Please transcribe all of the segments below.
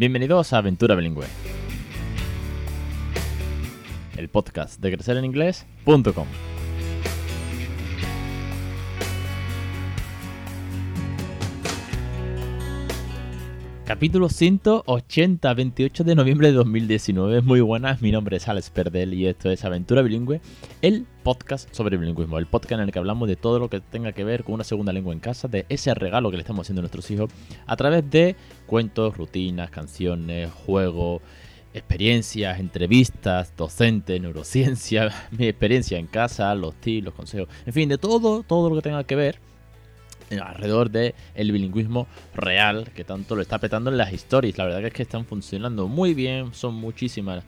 Bienvenidos a Aventura Bilingüe, el podcast de crecereninglés.com. Capítulo 180, 28 de noviembre de 2019. Muy buenas, mi nombre es Alex Perdel y esto es Aventura Bilingüe, el podcast sobre bilingüismo, el podcast en el que hablamos de todo lo que tenga que ver con una segunda lengua en casa, de ese regalo que le estamos haciendo a nuestros hijos a través de cuentos, rutinas, canciones, juegos, experiencias, entrevistas, docentes, neurociencia, mi experiencia en casa, los tips, los consejos, en fin, de todo, todo lo que tenga que ver alrededor del el bilingüismo real que tanto lo está petando en las historias. La verdad que es que están funcionando muy bien, son muchísimas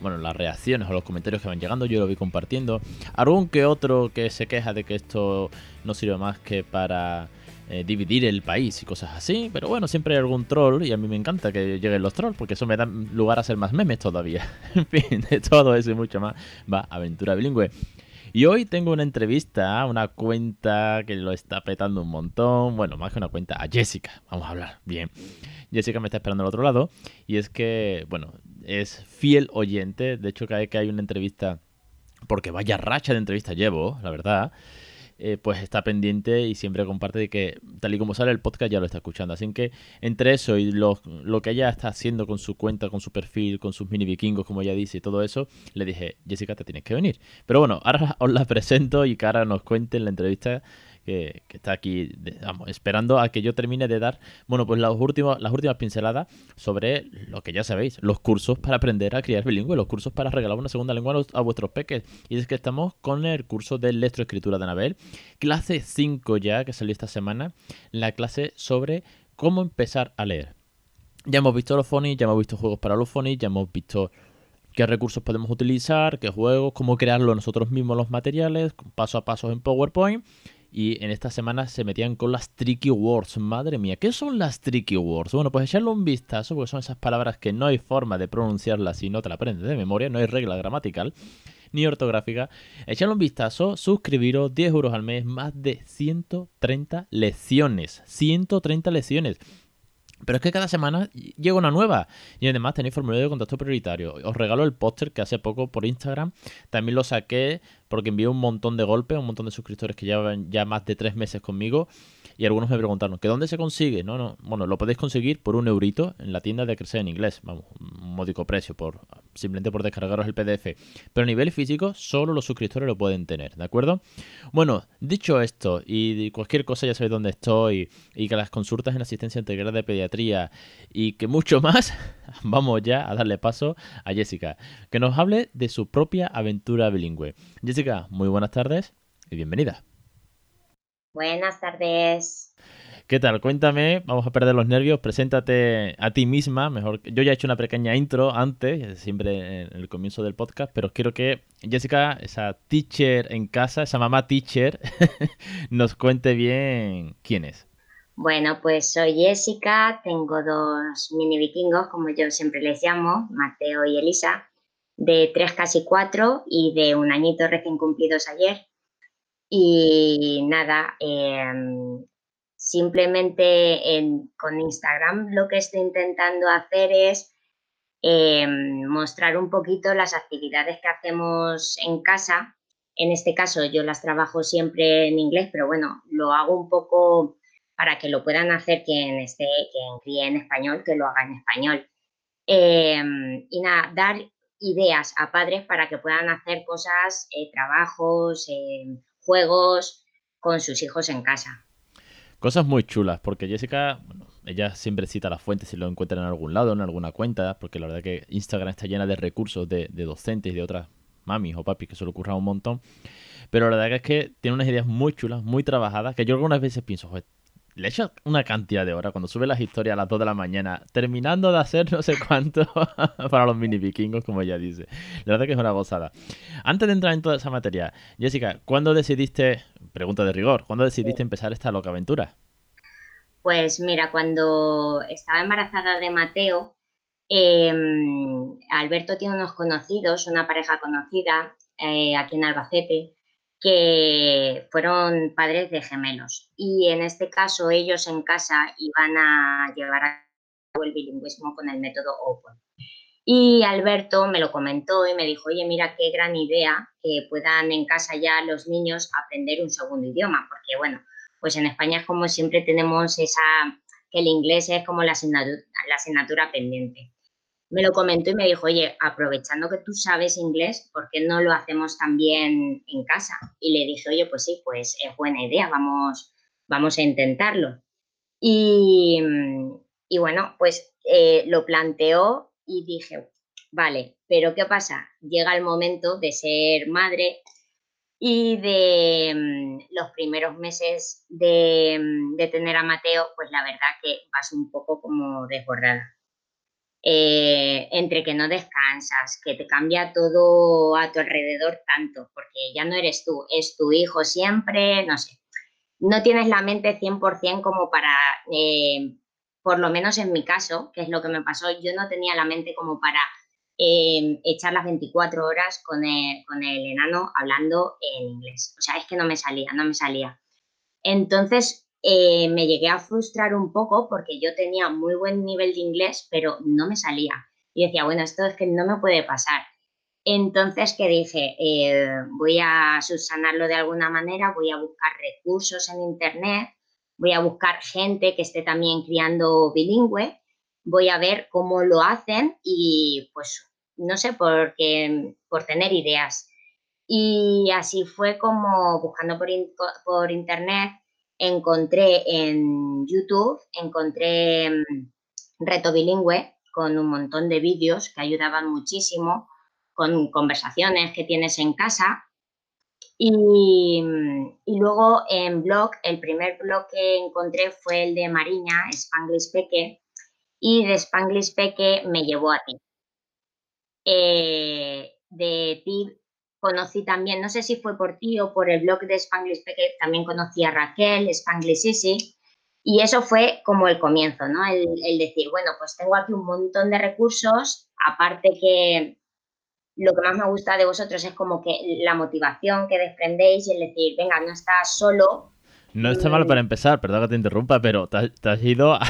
bueno, las reacciones o los comentarios que van llegando, yo lo vi compartiendo. Algún que otro que se queja de que esto no sirve más que para eh, dividir el país y cosas así, pero bueno, siempre hay algún troll y a mí me encanta que lleguen los trolls porque eso me da lugar a ser más memes todavía. en fin, de todo eso y mucho más va Aventura Bilingüe. Y hoy tengo una entrevista a una cuenta que lo está petando un montón. Bueno, más que una cuenta, a Jessica. Vamos a hablar. Bien. Jessica me está esperando al otro lado. Y es que, bueno, es fiel oyente. De hecho, cada vez que hay una entrevista, porque vaya racha de entrevistas llevo, la verdad. Eh, pues está pendiente y siempre comparte de que tal y como sale el podcast ya lo está escuchando. Así que entre eso y lo, lo que ella está haciendo con su cuenta, con su perfil, con sus mini vikingos, como ella dice, y todo eso, le dije, Jessica, te tienes que venir. Pero bueno, ahora os la presento y que ahora nos cuente en la entrevista que, está aquí, esperando a que yo termine de dar, bueno, pues las últimas, las últimas pinceladas sobre lo que ya sabéis, los cursos para aprender a criar bilingüe, los cursos para regalar una segunda lengua a, vuestros peques. Y es que estamos con el curso de lectoescritura de Anabel, clase 5 ya, que salió esta semana, la clase sobre cómo empezar a leer. Ya hemos visto los phonies, ya hemos visto juegos para los phonies, ya hemos visto qué recursos podemos utilizar, qué juegos, cómo crearlo nosotros mismos los materiales, paso a paso en PowerPoint. Y en esta semana se metían con las tricky words. Madre mía, ¿qué son las tricky words? Bueno, pues echarle un vistazo, porque son esas palabras que no hay forma de pronunciarlas si no te la aprendes de memoria, no hay regla gramatical ni ortográfica. Echarle un vistazo, suscribiros, 10 euros al mes, más de 130 lecciones. 130 lecciones. Pero es que cada semana llega una nueva. Y además tenéis formulario de contacto prioritario. Os regalo el póster que hace poco por Instagram. También lo saqué porque envié un montón de golpes, un montón de suscriptores que llevan ya más de tres meses conmigo. Y algunos me preguntaron, ¿que dónde se consigue? No, no, bueno, lo podéis conseguir por un eurito en la tienda de Crecer en Inglés. Vamos, un módico precio, por simplemente por descargaros el PDF. Pero a nivel físico, solo los suscriptores lo pueden tener, ¿de acuerdo? Bueno, dicho esto, y cualquier cosa ya sabéis dónde estoy, y que las consultas en asistencia integral de pediatría, y que mucho más, vamos ya a darle paso a Jessica, que nos hable de su propia aventura bilingüe. Jessica, muy buenas tardes y bienvenida. Buenas tardes. ¿Qué tal? Cuéntame, vamos a perder los nervios, preséntate a ti misma, mejor. Yo ya he hecho una pequeña intro antes, siempre en el comienzo del podcast, pero quiero que Jessica, esa teacher en casa, esa mamá teacher, nos cuente bien quién es. Bueno, pues soy Jessica, tengo dos mini vikingos, como yo siempre les llamo, Mateo y Elisa, de tres casi cuatro y de un añito recién cumplidos ayer. Y nada, em, simplemente con Instagram lo que estoy intentando hacer es em, mostrar un poquito las actividades que hacemos en casa. En este caso yo las trabajo siempre en inglés, pero bueno, lo hago un poco para que lo puedan hacer quien esté, quien críe en español, que lo haga en español. Em, y nada, dar ideas a padres para que puedan hacer cosas, eh, trabajos, juegos con sus hijos en casa. Cosas muy chulas, porque Jessica, bueno, ella siempre cita las fuentes si lo encuentra en algún lado, en alguna cuenta, porque la verdad que Instagram está llena de recursos de, docentes y de otras mamis o papis que se le ocurra un montón. Pero la verdad que es que tiene unas ideas muy chulas, muy trabajadas, que yo algunas veces pienso, joder, le hecho una cantidad de horas cuando sube las historias a las 2 de la mañana, terminando de hacer no sé cuánto para los mini vikingos, como ella dice. La verdad que es una gozada. Antes de entrar en toda esa materia, Jessica, ¿cuándo decidiste, pregunta de rigor, ¿cuándo decidiste empezar esta loca aventura? Pues mira, cuando estaba embarazada de Mateo, em, Alberto tiene unos conocidos, una pareja conocida eh, aquí en Albacete, que fueron padres de gemelos y en este caso ellos en casa iban a llevar a el bilingüismo con el método Open. Y Alberto me lo comentó y me dijo, oye, mira qué gran idea que puedan en casa ya los niños aprender un segundo idioma, porque bueno, pues en España es como siempre tenemos esa, que el inglés es como la asignatura, la asignatura pendiente. Me lo comentó y me dijo, oye, aprovechando que tú sabes inglés, ¿por qué no lo hacemos también en casa? Y le dije, oye, pues sí, pues es buena idea, vamos, vamos a intentarlo. Y, y bueno, pues eh, lo planteó y dije, vale, pero ¿qué pasa? Llega el momento de ser madre y de mm, los primeros meses de, mm, de, tener a Mateo, pues la verdad que vas un poco como desbordada. Eh, entre que no descansas, que te cambia todo a tu alrededor tanto, porque ya no eres tú, es tu hijo siempre, no sé. No tienes la mente 100% como para, eh, por lo menos en mi caso, que es lo que me pasó, yo no tenía la mente como para eh, echar las 24 horas con el, con el enano hablando en inglés. O sea, es que no me salía, no me salía. Entonces eh, me llegué a frustrar un poco porque yo tenía muy buen nivel de inglés, pero no me salía. Y decía, bueno, esto es que no me puede pasar. Entonces, que dije? Eh, voy a subsanarlo de alguna manera, voy a buscar recursos en Internet, voy a buscar gente que esté también criando bilingüe voy a ver cómo lo hacen y pues no sé, porque, por tener ideas. Y así fue como buscando por, por internet, encontré en YouTube, encontré mm, Reto Bilingüe con un montón de vídeos que ayudaban muchísimo, con conversaciones que tienes en casa. Y, mm, y, luego en blog, el primer blog que encontré fue el de Mariña, Spanglish Peque, y de Spanglish Peque me llevó a ti. Eh, de ti conocí también, no sé si fue por ti o por el blog de Spanglish Peque, también conocí a Raquel, Spanglish Easy, y eso fue como el comienzo, ¿no? El, el, decir, bueno, pues tengo aquí un montón de recursos, aparte que lo que más me gusta de vosotros es como que la motivación que desprendéis y el decir, venga, no estás solo, no está mal para empezar, perdón que te interrumpa, pero te, has ido a,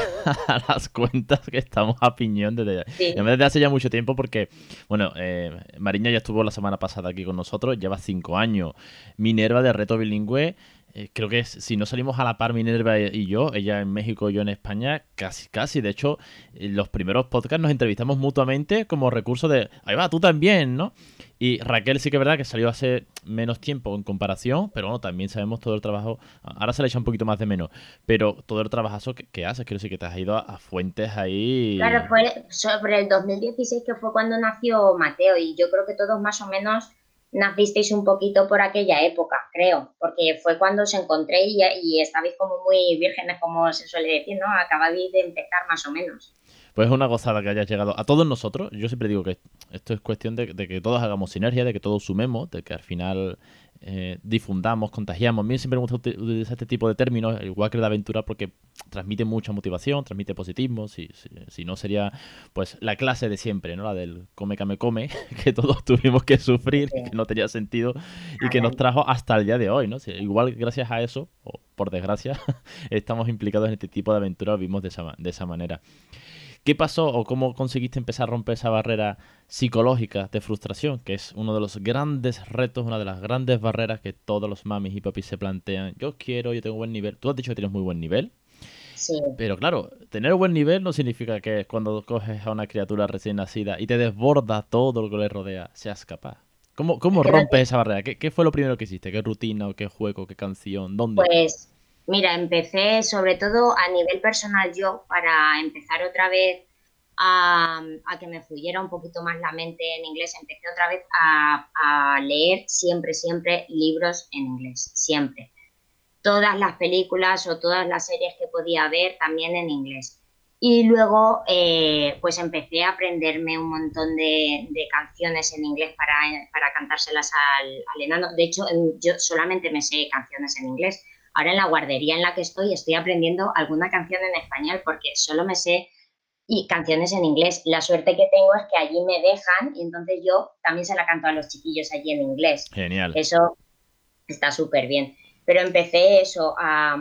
las cuentas que estamos a piñón desde, desde hace ya mucho tiempo porque, bueno, eh, Mariña ya estuvo la semana pasada aquí con nosotros, lleva cinco años. Minerva de Reto Bilingüe eh, creo que si no salimos a la par Minerva y yo, ella en México y yo en España, casi, casi. De hecho, en los primeros podcasts nos entrevistamos mutuamente como recurso de, ahí va, tú también, ¿no? Y Raquel sí que es verdad que salió hace menos tiempo en comparación, pero bueno, también sabemos todo el trabajo, ahora se le echa un poquito más de menos, pero todo el trabajazo que, que haces, quiero decir que te has ido a, fuentes ahí. Claro, fue sobre el 2016 que fue cuando nació Mateo y yo creo que todos más o menos nacisteis un poquito por aquella época, creo, porque fue cuando os encontré y, y estabais como muy vírgenes, como se suele decir, ¿no? Acababais de empezar más o menos. Pues es una gozada que hayas llegado a todos nosotros. Yo siempre digo que esto es cuestión de, que todos hagamos sinergia, de que todos sumemos, de que al final eh, difundamos, contagiamos. A mí siempre me gusta utilizar este tipo de términos, igual que la aventura, porque transmite mucha motivación, transmite positivismo. Si, si, no sería pues la clase de siempre, ¿no? La del come, come, come, que todos tuvimos que sufrir, que no tenía sentido y que nos trajo hasta el día de hoy, ¿no? igual gracias a eso, o por desgracia, estamos implicados en este tipo de aventura, vivimos de esa, de esa manera. ¿Qué pasó o cómo conseguiste empezar a romper esa barrera psicológica de frustración, que es uno de los grandes retos, una de las grandes barreras que todos los mamis y papis se plantean? Yo quiero, yo tengo buen nivel. Tú has dicho que tienes muy buen nivel. Sí. Pero claro, tener buen nivel no significa que cuando coges a una criatura recién nacida y te desborda todo lo que le rodea, seas capaz. ¿Cómo, cómo rompes esa barrera? ¿Qué, ¿Qué, fue lo primero que hiciste? ¿Qué rutina o qué juego, qué canción? ¿Dónde? Pues Mira, empecé sobre todo a nivel personal yo para empezar otra vez a, que me fluyera un poquito más la mente en inglés. Empecé otra vez a, leer siempre, siempre libros en inglés, siempre. Todas las películas o todas las series que podía ver también en inglés. Y luego, eh, pues empecé a aprenderme un montón de, canciones en inglés para, para cantárselas al, al, enano. De hecho, yo solamente me sé canciones en inglés. Ahora en la guardería en la que estoy estoy aprendiendo alguna canción en español porque solo me sé y canciones en inglés. La suerte que tengo es que allí me dejan y entonces yo también se la canto a los chiquillos allí en inglés. Genial. Eso está súper bien. Pero empecé eso, a,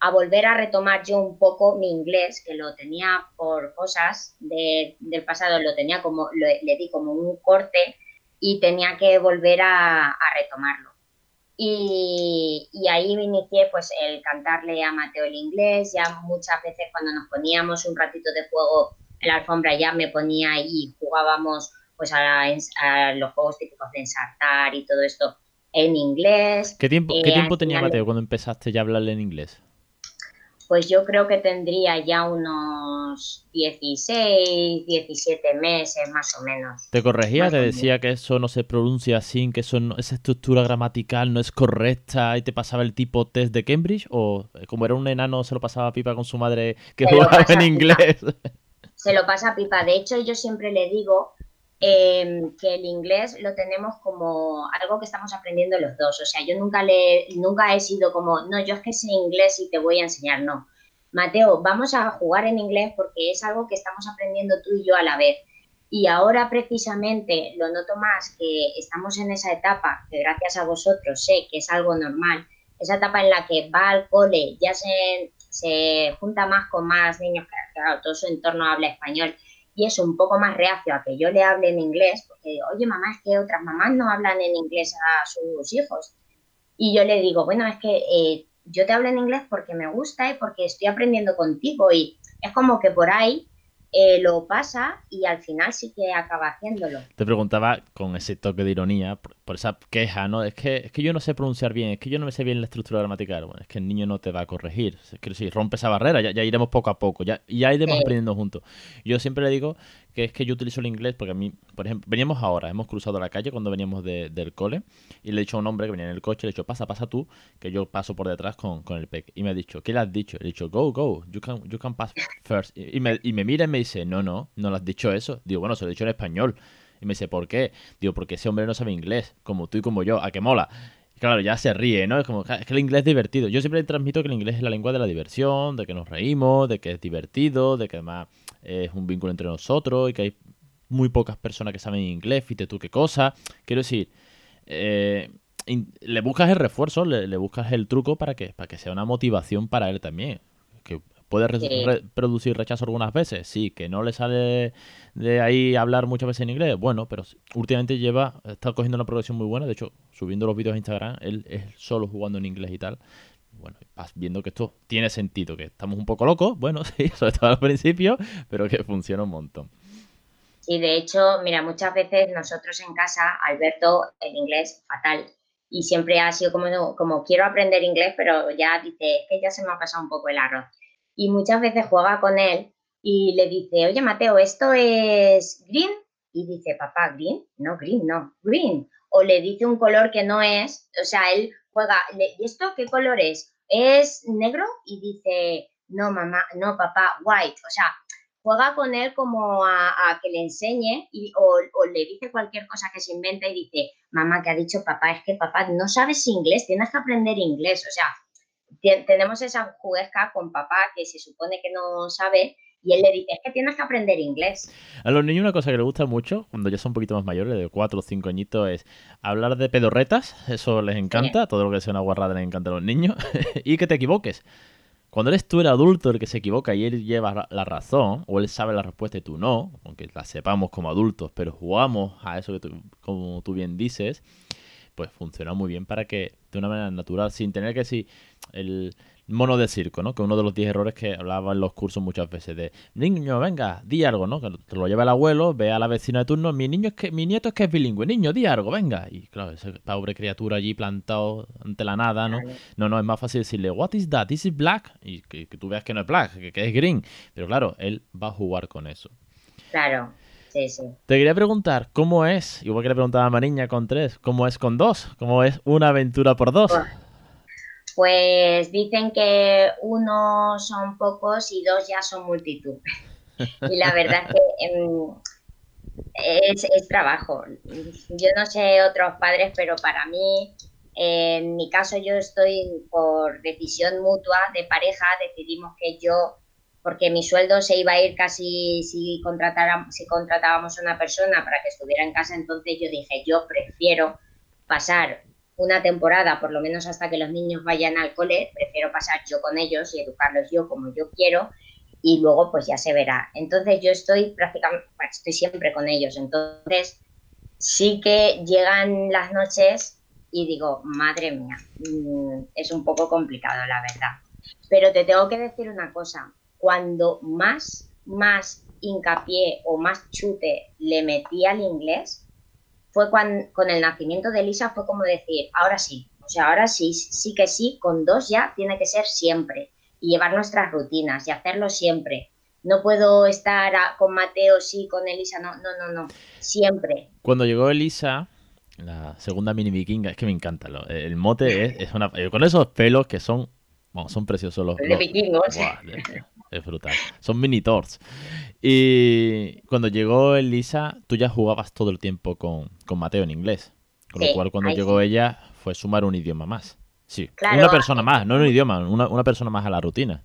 a volver a retomar yo un poco mi inglés, que lo tenía por cosas del pasado, lo tenía como, le, di como un corte y tenía que volver a, retomarlo. Y, y, ahí me inicié pues el cantarle a Mateo el inglés, ya muchas veces cuando nos poníamos un ratito de juego en la alfombra ya me ponía y jugábamos pues a, a los juegos típicos de ensartar y todo esto en inglés. ¿Qué tiempo, ¿qué eh, tiempo tenía Mateo cuando empezaste ya a hablarle en inglés? Pues yo creo que tendría ya unos 16, 17 meses más o menos. ¿Te corregía? ¿Te decía que eso no se pronuncia así, que eso esa estructura gramatical no es correcta y te pasaba el tipo test de Cambridge? ¿O eh, como era un enano se lo pasaba pipa con su madre que jugaba en inglés? Se lo pasa pipa. De hecho, yo siempre le digo Em, que el inglés lo tenemos como algo que estamos aprendiendo los dos. O sea, yo nunca, le, nunca he sido como, no, yo es que sé inglés y te voy a enseñar, no. Mateo, vamos a jugar en inglés porque es algo que estamos aprendiendo tú y yo a la vez. Y ahora precisamente lo noto más que estamos en esa etapa, que gracias a vosotros sé que es algo normal, esa etapa en la que va al cole, ya se, se junta más con más niños, claro, todo su entorno habla español es un poco más reacio a que yo le hable en inglés, porque, oye, mamá, es que otras mamás no hablan en inglés a sus hijos. Y yo le digo, bueno, es que eh, yo te hablo en inglés porque me gusta y porque estoy aprendiendo contigo. Y es como que por ahí eh, lo pasa y al final sí que acaba haciéndolo. Te preguntaba con ese toque de ironía, por, esa queja, ¿no? Es que, es que yo no sé pronunciar bien, es que yo no me sé bien la estructura gramatical. Bueno, es que el niño no te va a corregir. Es que si rompe esa barrera, ya, iremos poco a poco, ya, ya iremos aprendiendo juntos. Yo siempre le digo que es que yo utilizo el inglés porque a mí, por ejemplo, veníamos ahora, hemos cruzado la calle cuando veníamos del cole y le he dicho a un hombre que venía en el coche, le he dicho, pasa, pasa tú, que yo paso por detrás con, con el PEC. Y me ha dicho, ¿qué le has dicho? Le he dicho, go, go, you can, you can pass first. Y me, y me mira y me dice, no, no, no le has dicho eso. Digo, bueno, se lo he dicho en español. Y me dice, ¿por qué? Digo, porque ese hombre no sabe inglés, como tú y como yo, a que mola. claro, ya se ríe, ¿no? Es como, es que el inglés es divertido. Yo siempre transmito que el inglés es la lengua de la diversión, de que nos reímos, de que es divertido, de que además es un vínculo entre nosotros y que hay muy pocas personas que saben inglés, fíjate tú qué cosa. Quiero decir, eh, le buscas el refuerzo, le, buscas el truco para que, para que sea una motivación para él también. Puede producir rechazo algunas veces, sí, que no le sale de ahí hablar muchas veces en inglés, bueno, pero últimamente lleva, está cogiendo una progresión muy buena, de hecho, subiendo los vídeos a Instagram, él es solo jugando en inglés y tal. Bueno, vas viendo que esto tiene sentido, que estamos un poco locos, bueno, sí, sobre todo al principio, pero que funciona un montón. Y de hecho, mira, muchas veces nosotros en casa, Alberto, el inglés fatal. Y siempre ha sido como, como quiero aprender inglés, pero ya dice, es que ya se me ha pasado un poco el arroz. Y muchas veces juega con él y le dice, oye Mateo, ¿esto es green? Y dice, papá, green, no, green, no, green. O le dice un color que no es, o sea, él juega, ¿y esto qué color es? ¿Es negro? Y dice, no, mamá, no, papá, white. O sea, juega con él como a, que le enseñe y, o, le dice cualquier cosa que se inventa y dice, mamá, que ha dicho papá, es que papá, no sabes inglés, tienes que aprender inglés. O sea, tenemos esa juguesca con papá que se supone que no sabe y él le dice, es que tienes que aprender inglés. A los niños una cosa que les gusta mucho, cuando ya son un poquito más mayores, de 4 o 5 añitos, es hablar de pedorretas, eso les encanta, todo lo que sea una guarrada les encanta a los niños, y que te equivoques. Cuando eres tú el adulto el que se equivoca y él lleva la razón, o él sabe la respuesta y tú no, aunque la sepamos como adultos, pero jugamos a eso que tú, como tú bien dices, pues funciona muy bien para que de una manera natural, sin tener que decir el, mono de circo, ¿no? Que uno de los 10 errores que hablaba en los cursos muchas veces de niño, venga, di algo, ¿no? Que te lo lleva el abuelo, ve a la vecina de turno, mi niño es que, mi nieto es que es bilingüe, niño, di algo, venga. Y claro, esa pobre criatura allí plantado ante la nada, ¿no? No, no, es más fácil decirle, what is that? This is black, y que, tú veas que no es black, que, que es green. Pero claro, él va a jugar con eso. Claro. Sí, sí. Te quería preguntar, ¿cómo es? Igual que le preguntaba a Mariña con tres, ¿cómo es con dos? ¿Cómo es una aventura por dos? Pues dicen que uno son pocos y dos ya son multitud. y la verdad es que em, es, trabajo. Yo no sé otros padres, pero para mí, en mi caso, yo estoy por decisión mutua de pareja, decidimos que yo, porque mi sueldo se iba a ir casi si, si contratábamos a una persona para que estuviera en casa, entonces yo dije, yo prefiero pasar una temporada, por lo menos hasta que los niños vayan al cole, prefiero pasar yo con ellos y educarlos yo como yo quiero y luego pues ya se verá. Entonces yo estoy prácticamente, estoy siempre con ellos, entonces sí que llegan las noches y digo, madre mía, mm, es un poco complicado la verdad. Pero te tengo que decir una cosa, cuando más, más hincapié o más chute le metí al inglés, fue cuando, con el nacimiento de Elisa, fue como decir, ahora sí, o sea, ahora sí, sí que sí, con dos ya tiene que ser siempre y llevar nuestras rutinas y hacerlo siempre. No puedo estar con Mateo, sí, con Elisa, no, no, no, no, siempre. Cuando llegó Elisa, la segunda mini vikinga, es que me encanta, el mote es, una... Eh, con esos pelos que son, son preciosos los... De vikingos. Es brutal. Son mini Thors. Y cuando llegó Elisa, tú ya jugabas todo el tiempo con, Mateo en inglés. Con lo cual, cuando llegó ella, fue sumar un idioma más. Sí, una persona más, no un idioma, una, persona más a la rutina.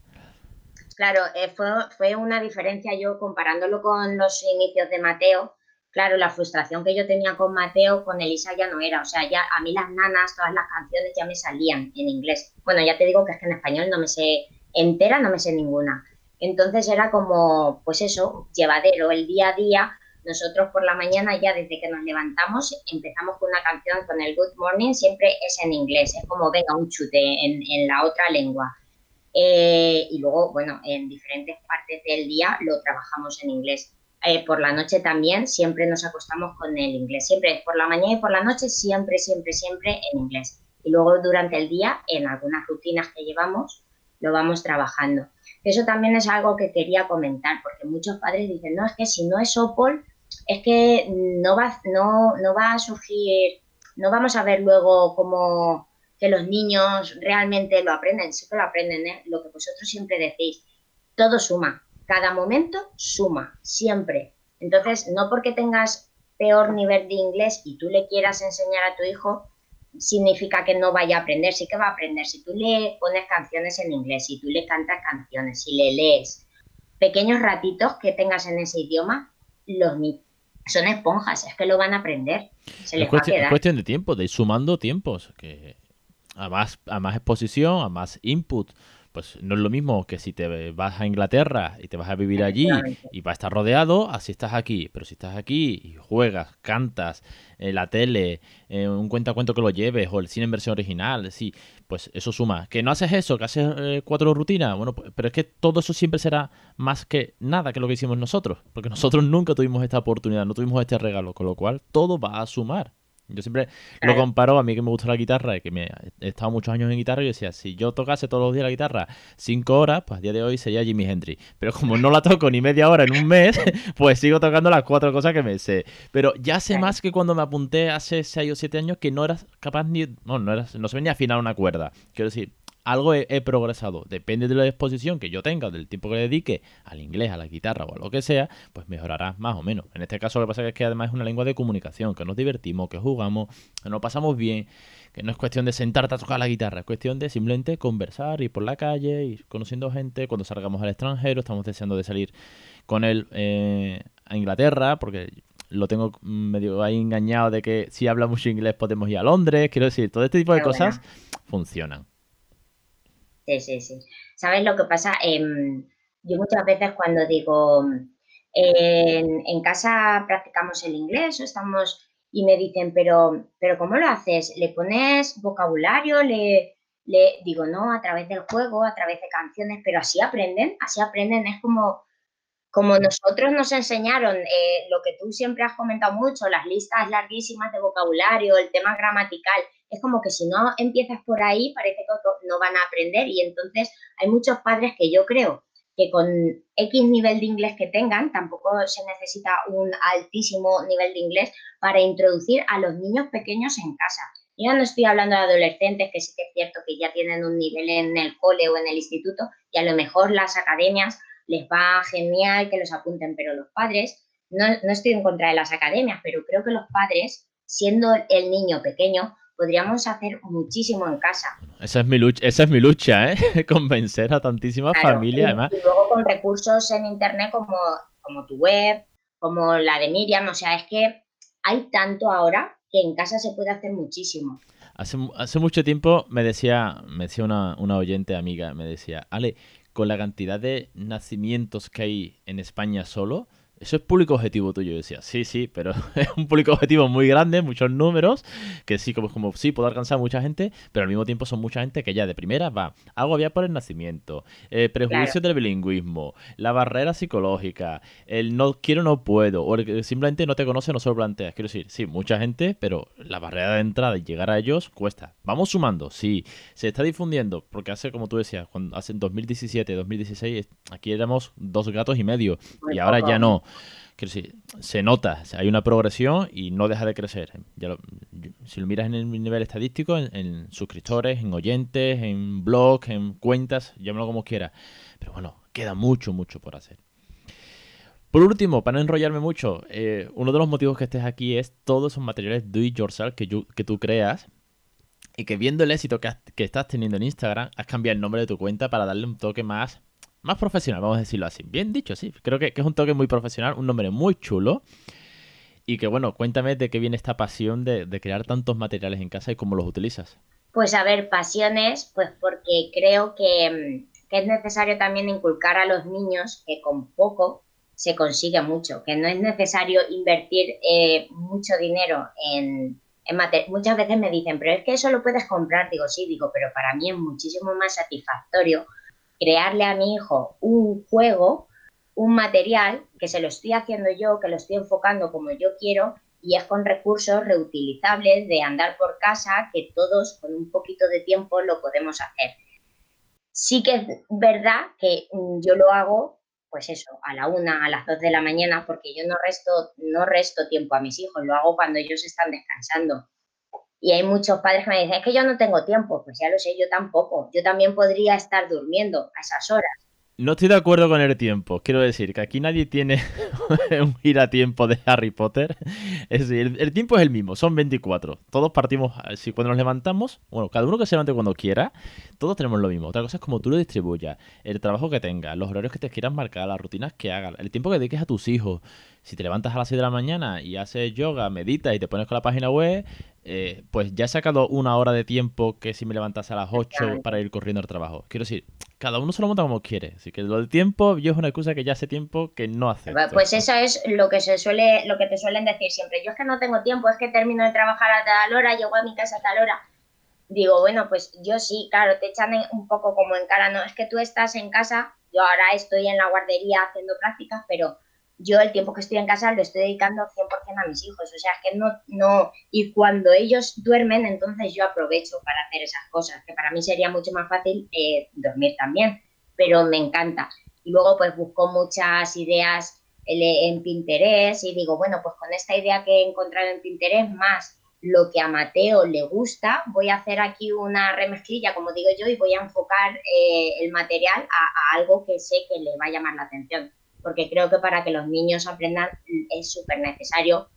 Claro, eh, fue, fue una diferencia yo comparándolo con los inicios de Mateo. Claro, la frustración que yo tenía con Mateo, con Elisa ya no era. O sea, ya a mí las nanas, todas las canciones ya me salían en inglés. Bueno, ya te digo que es que en español no me sé entera, no me sé ninguna. Entonces era como, pues eso, llevadero el día a día. Nosotros por la mañana ya desde que nos levantamos empezamos con una canción con el Good Morning, siempre es en inglés, es como venga un chute en, la otra lengua. Eh, y luego, bueno, en diferentes partes del día lo trabajamos en inglés. Eh, por la noche también siempre nos acostamos con el inglés, siempre por la mañana y por la noche, siempre, siempre, siempre en inglés. Y luego durante el día, en algunas rutinas que llevamos, lo vamos trabajando. Eso también es algo que quería comentar, porque muchos padres dicen, no, es que si no es Opol, es que no va, no, no va a surgir, no vamos a ver luego cómo que los niños realmente lo aprenden, sí que lo aprenden, ¿eh? lo que vosotros siempre decís, todo suma, cada momento suma, siempre. Entonces, no porque tengas peor nivel de inglés y tú le quieras enseñar a tu hijo, significa que no vaya a aprender, sí que va a aprender. Si tú le pones canciones en inglés, si tú le cantas canciones, si le lees pequeños ratitos que tengas en ese idioma, los son esponjas, es que lo van a aprender. es, cuestión, de tiempo, de ir sumando tiempos, que a más, a más exposición, a más input, pues no es lo mismo que si te vas a Inglaterra y te vas a vivir allí y vas a estar rodeado, así estás aquí. Pero si estás aquí y juegas, cantas, en la tele, en un cuenta cuento que lo lleves o el cine en versión original, sí, pues eso suma. Que no haces eso, que haces eh, cuatro rutinas, bueno, pues, pero es que todo eso siempre será más que nada que lo que hicimos nosotros, porque nosotros nunca tuvimos esta oportunidad, no tuvimos este regalo, con lo cual todo va a sumar. Yo siempre lo comparo a mí que me gusta la guitarra, que me he estado muchos años en guitarra y decía, si yo tocase todos los días la guitarra cinco horas, pues a día de hoy sería Jimi Hendrix. Pero como no la toco ni media hora en un mes, pues sigo tocando las cuatro cosas que me sé. Pero ya sé más que cuando me apunté hace seis o siete años que no eras capaz ni... No, no, eras, no se venía a afinar una cuerda. Quiero decir, algo he, progresado. Depende de la exposición que yo tenga, del tiempo que le dedique al inglés, a la guitarra o a lo que sea, pues mejorará más o menos. En este caso lo que pasa es que además es una lengua de comunicación, que nos divertimos, que jugamos, que nos pasamos bien, que no es cuestión de sentarte a tocar la guitarra, es cuestión de simplemente conversar, ir por la calle, ir conociendo gente, cuando salgamos al extranjero, estamos deseando de salir con él eh, a Inglaterra, porque lo tengo medio ahí engañado de que si habla mucho inglés podemos ir a Londres, quiero decir, todo este tipo de cosas funcionan. Sí, sí, sí. ¿Sabes lo que pasa? Em, yo muchas veces cuando digo, en, casa practicamos el inglés o estamos y me dicen, pero, pero ¿cómo lo haces? ¿Le pones vocabulario? ¿Le, le digo, no, a través del juego, a través de canciones, pero así aprenden, así aprenden, es como, como nosotros nos enseñaron eh, lo que tú siempre has comentado mucho, las listas larguísimas de vocabulario, el tema gramatical, es como que si no empiezas por ahí parece que no van a aprender y entonces hay muchos padres que yo creo que con X nivel de inglés que tengan, tampoco se necesita un altísimo nivel de inglés para introducir a los niños pequeños en casa. Yo no estoy hablando de adolescentes, que sí que es cierto que ya tienen un nivel en el cole o en el instituto y a lo mejor las academias les va genial que los apunten, pero los padres, no, no estoy en contra de las academias, pero creo que los padres, siendo el niño pequeño, podríamos hacer muchísimo en casa. Esa es mi lucha, esa es mi lucha, ¿eh? Convencer a tantísimas familias, además. Y luego con recursos en internet como, como tu web, como la de Miriam, o sea, es que hay tanto ahora que en casa se puede hacer muchísimo. Hace, hace mucho tiempo me decía, me decía una, una oyente amiga, me decía, Ale, con la cantidad de nacimientos que hay en España solo, eso es público objetivo tuyo. Yo decía, sí, sí, pero es un público objetivo muy grande, muchos números, que sí, como, como sí, puedo alcanzar mucha gente, pero al mismo tiempo son mucha gente que ya de primera va, hago vía por el nacimiento, eh, prejuicio del bilingüismo, la barrera psicológica, el no quiero, no puedo, o el simplemente no te conoce, no se lo planteas. Quiero decir, sí, mucha gente, pero la barrera de entrada y llegar a ellos cuesta. Vamos sumando, sí, se está difundiendo, porque hace, como tú decías, cuando hace 2017, 2016, aquí éramos dos gatos y medio, y ahora ya no. Decir, se nota, hay una progresión y no deja de crecer. si lo miras en el nivel estadístico, en, suscriptores, en oyentes, en blogs, en cuentas, llámalo como quieras. Pero bueno, queda mucho, mucho por hacer. Por último, para no enrollarme mucho, eh, uno de los motivos que estés aquí es todos esos materiales do it yourself que, que tú creas y que viendo el éxito que, que estás teniendo en Instagram, has cambiado el nombre de tu cuenta para darle un toque más más profesional, vamos a decirlo así. Bien dicho, sí. Creo que, es un toque muy profesional, un nombre muy chulo. Y que bueno, cuéntame de qué viene esta pasión de, crear tantos materiales en casa y cómo los utilizas. Pues a ver, pasiones, pues porque creo que, es necesario también inculcar a los niños que con poco se consigue mucho, que no es necesario invertir eh, mucho dinero en, en Muchas veces me dicen, pero es que eso lo puedes comprar. Digo, sí, digo, pero para mí es muchísimo más satisfactorio crearle a mi hijo un juego, un material que se lo estoy haciendo yo, que lo estoy enfocando como yo quiero y es con recursos reutilizables de andar por casa que todos con un poquito de tiempo lo podemos hacer. Sí que es verdad que mm, yo lo hago, pues eso, a la una, a las dos de la mañana, porque yo no resto, no resto tiempo a mis hijos, lo hago cuando ellos están descansando. Y hay muchos padres que me dicen, es que yo no tengo tiempo. Pues ya lo sé, yo tampoco. Yo también podría estar durmiendo a esas horas. No estoy de acuerdo con el tiempo. Quiero decir que aquí nadie tiene un tiempo de Harry Potter. Es decir, el, tiempo es el mismo, son 24. Todos partimos, si cuando nos levantamos, bueno, cada uno que se levante cuando quiera, todos tenemos lo mismo. Otra cosa es como tú lo distribuyas, el trabajo que tengas, los horarios que te quieras marcar, las rutinas que hagas, el tiempo que dediques a tus hijos. Si te levantas a las 6 de la mañana y haces yoga, meditas y te pones con la página web, eh, pues ya he sacado una hora de tiempo que si me levantas a las 8 para ir corriendo al trabajo. Quiero decir, cada uno se lo monta como quiere. Así que lo del tiempo, yo es una excusa que ya hace tiempo que no hace. Pues eso es lo que se suele, lo que te suelen decir siempre. Yo es que no tengo tiempo, es que termino de trabajar a tal hora, llego a mi casa a tal hora. Digo, bueno, pues yo sí, claro, te echan un poco como en cara, no, es que tú estás en casa, yo ahora estoy en la guardería haciendo prácticas, pero yo el tiempo que estoy en casa lo estoy dedicando 100% a mis hijos, o sea, es que no, no, y cuando ellos duermen, entonces yo aprovecho para hacer esas cosas, que para mí sería mucho más fácil eh, dormir también, pero me encanta. Y luego pues busco muchas ideas en Pinterest y digo, bueno, pues con esta idea que he encontrado en Pinterest más lo que a Mateo le gusta, voy a hacer aquí una remezclilla, como digo yo, y voy a enfocar eh, el material a algo que sé que le va a llamar la atención porque creo que para que los niños aprendan es súper necesario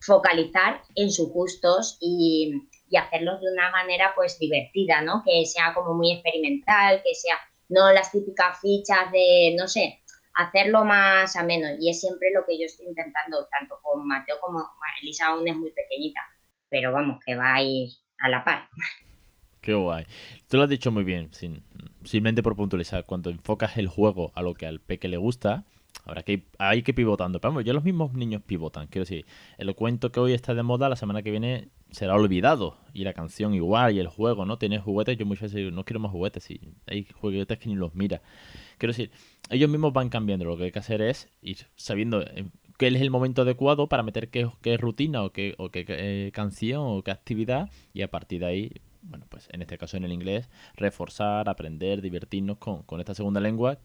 focalizar en sus gustos y, hacerlos de una manera pues divertida, ¿no? Que sea como muy experimental, que sea no las típicas fichas de, no sé, hacerlo más ameno. Y es siempre lo que yo estoy intentando, tanto con Mateo como con Elisa aún es muy pequeñita, pero vamos, que va a ir a la par. Qué guay. Tú lo has dicho muy bien, sin, simplemente por puntualizar, cuando enfocas el juego a lo que al peque le gusta, Ahora que hay que pivotando. Pero vamos, ya los mismos niños pivotan. Quiero decir, el cuento que hoy está de moda, la semana que viene será olvidado. Y la canción igual, y el juego, ¿no? Tienes juguetes, yo muchas veces digo, no quiero más juguetes. Y hay juguetes que ni los mira. Quiero decir, ellos mismos van cambiando. Lo que hay que hacer es ir sabiendo eh, qué es el momento adecuado para meter qué, qué rutina o qué, o qué eh, canción o qué actividad. Y a partir de ahí bueno, pues en este caso en el inglés, reforzar, aprender, divertirnos con, esta segunda lengua,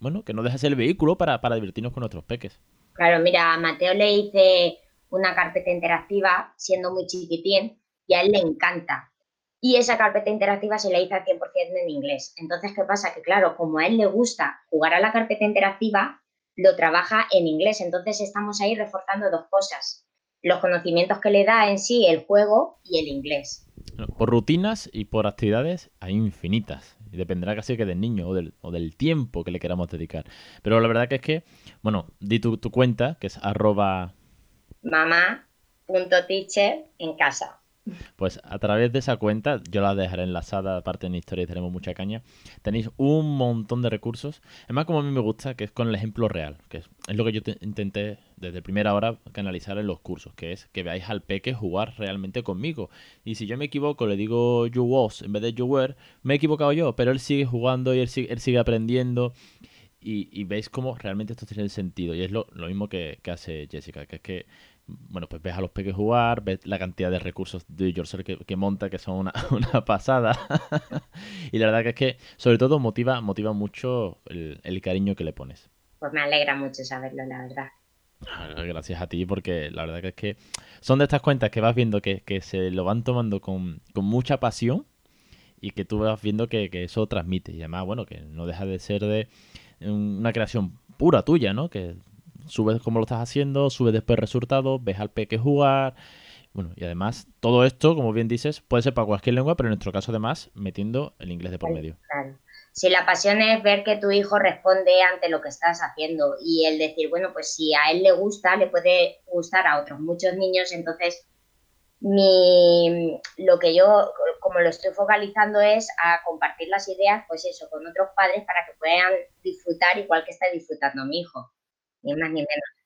bueno, que no deja ser el vehículo para, divertirnos con nuestros peques. Claro, mira, a Mateo le hice una carpeta interactiva siendo muy chiquitín y a él le encanta. Y esa carpeta interactiva se la hice al 100% en inglés. Entonces, ¿qué pasa? Que claro, como a él le gusta jugar a la carpeta interactiva, lo trabaja en inglés. Entonces estamos ahí reforzando dos cosas. Los conocimientos que le da en sí el juego y el inglés. Por rutinas y por actividades hay infinitas dependerá casi que del niño o del, o del, tiempo que le queramos dedicar. Pero la verdad que es que, bueno, di tu, tu cuenta, que es arroba... Mamá.teacher en casa. Pues a través de esa cuenta, yo la dejaré enlazada, aparte en historia y tenemos mucha caña, tenéis un montón de recursos. Es más como a mí me gusta, que es con el ejemplo real, que es, lo que yo intenté desde primera hora canalizar en los cursos, que es que veáis al peque jugar realmente conmigo. Y si yo me equivoco, le digo you was en vez de you were, me he equivocado yo, pero él sigue jugando y él sigue, él sigue aprendiendo. Y, veis cómo realmente esto tiene sentido. Y es lo, mismo que, que hace Jessica, que es que bueno, pues ves a los peques jugar, ves la cantidad de recursos de yourself que, monta, que son una, pasada. y la verdad que es que, sobre todo, motiva, motiva mucho el, cariño que le pones. Pues me alegra mucho saberlo, la verdad. Ah, gracias a ti, porque la verdad que es que son de estas cuentas que vas viendo que, se lo van tomando con, mucha pasión y que tú vas viendo que, que, eso transmite. Y además, bueno, que no deja de ser de una creación pura tuya, ¿no? Que subes cómo lo estás haciendo, subes después resultados, ves al peque jugar. Bueno, y además, todo esto, como bien dices, puede ser para cualquier lengua, pero en nuestro caso, además, metiendo el inglés de por medio. Claro. Si la pasión es ver que tu hijo responde ante lo que estás haciendo y el decir, bueno, pues si a él le gusta, le puede gustar a otros muchos niños, entonces mi, lo que yo, como lo estoy focalizando, es a compartir las ideas, pues eso, con otros padres para que puedan disfrutar igual que está disfrutando mi hijo ni más ni menos.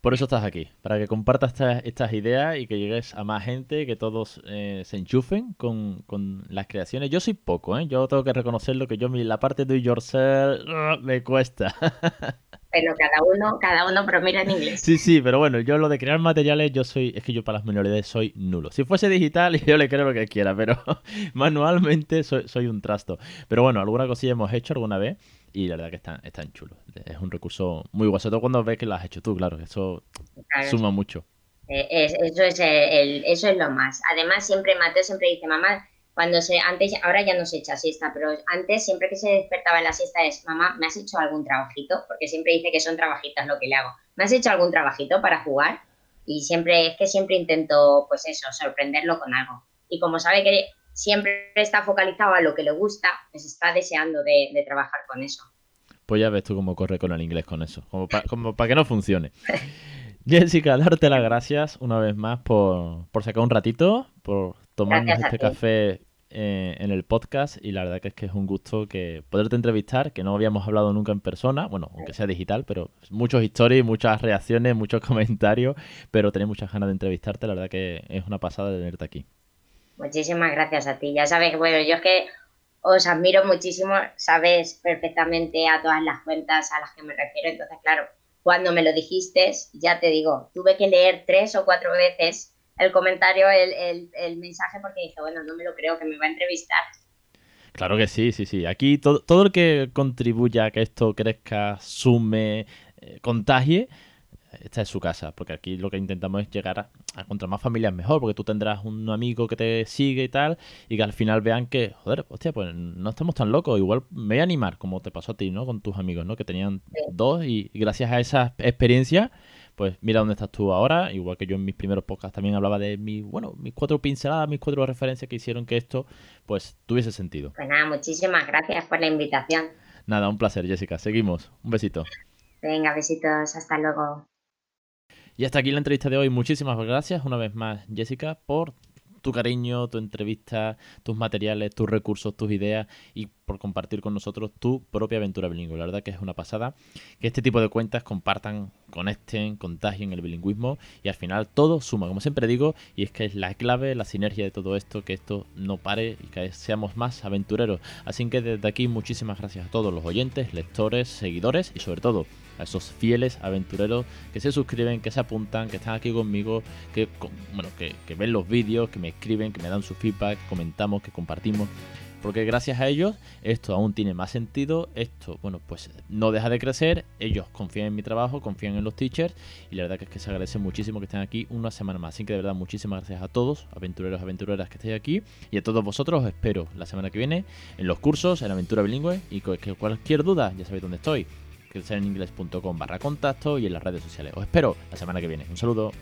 Por eso estás aquí, para que compartas estas, ideas y que llegues a más gente, que todos eh, se enchufen con, las creaciones. Yo soy poco, ¿eh? yo tengo que reconocerlo que yo la parte de yourself me cuesta. Pero cada uno, cada uno, pero mira en inglés. Sí, sí, pero bueno, yo lo de crear materiales, yo soy, es que yo para las minoridades soy nulo. Si fuese digital, yo le creo lo que quiera, pero manualmente soy, soy un trasto. Pero bueno, alguna cosilla hemos hecho alguna vez y la verdad que están, están chulos. Es un recurso muy guay, sobre todo cuando ves que lo has hecho tú, claro, eso suma mucho. Eh, eso, es el, eso es lo más. Además, siempre Mateo siempre dice, mamá, cuando se, antes, ahora ya no se echa siesta, pero antes siempre que se despertaba en la siesta es, mamá, ¿me has hecho algún trabajito? Porque siempre dice que son trabajitos lo que le hago. ¿Me has hecho algún trabajito para jugar? Y siempre, es que siempre intento, pues eso, sorprenderlo con algo. Y como sabe que siempre está focalizado a lo que le gusta, pues está deseando de, trabajar con eso. Pues ya ves tú cómo corre con el inglés con eso, como para que no funcione. Jessica, darte las gracias una vez más por, sacar un ratito, por tomarnos este café eh, en el podcast y la verdad que es que es un gusto que poderte entrevistar, que no habíamos hablado nunca en persona, bueno, aunque sea digital, pero muchos historias, muchas reacciones, muchos comentarios, pero tenía muchas ganas de entrevistarte, la verdad que es una pasada tenerte aquí. Muchísimas gracias a ti. Ya sabes, bueno, yo es que os admiro muchísimo, sabes perfectamente a todas las cuentas a las que me refiero. Entonces, claro, cuando me lo dijiste, ya te digo, tuve que leer tres o cuatro veces el comentario, el, mensaje, porque dije, bueno, no me lo creo que me va a entrevistar. Claro que sí, sí, sí. Aquí todo, todo el que contribuya a que esto crezca, sume, eh, contagie, esta es su casa, porque aquí lo que intentamos es llegar a, a más familias mejor, porque tú tendrás un amigo que te sigue y tal, y que al final vean que, joder, hostia, pues no estamos tan locos, igual me voy a animar, como te pasó a ti, ¿no? Con tus amigos, ¿no? Que tenían dos, y, gracias a esa experiencia, pues mira dónde estás tú ahora, igual que yo en mis primeros podcasts también hablaba de mi, bueno, mis cuatro pinceladas, mis cuatro referencias que hicieron que esto, pues tuviese sentido. Pues nada, muchísimas gracias por la invitación. Nada, un placer, Jessica. Seguimos. Un besito. Venga, besitos. Hasta luego. Y hasta aquí la entrevista de hoy. Muchísimas gracias una vez más, Jessica, por tu cariño, tu entrevista, tus materiales, tus recursos, tus ideas y por compartir con nosotros tu propia aventura bilingüe. La verdad que es una pasada que este tipo de cuentas compartan, conecten, contagien el bilingüismo y al final todo suma, como siempre digo, y es que es la clave, la sinergia de todo esto, que esto no pare y que seamos más aventureros. Así que desde aquí muchísimas gracias a todos los oyentes, lectores, seguidores y sobre todo a esos fieles aventureros que se suscriben, que se apuntan, que están aquí conmigo, que, bueno, que, que ven los vídeos, que me escriben, que me dan su feedback, comentamos, que compartimos porque gracias a ellos esto aún tiene más sentido, esto, bueno, pues no deja de crecer, ellos confían en mi trabajo, confían en los teachers y la verdad que es que se agradece muchísimo que estén aquí una semana más. Así que de verdad muchísimas gracias a todos, aventureros, aventureras que estéis aquí y a todos vosotros os espero la semana que viene en los cursos, en Aventura Bilingüe y que cualquier duda ya sabéis dónde estoy, que en inglés.com barra contacto y en las redes sociales. Os espero la semana que viene. Un saludo.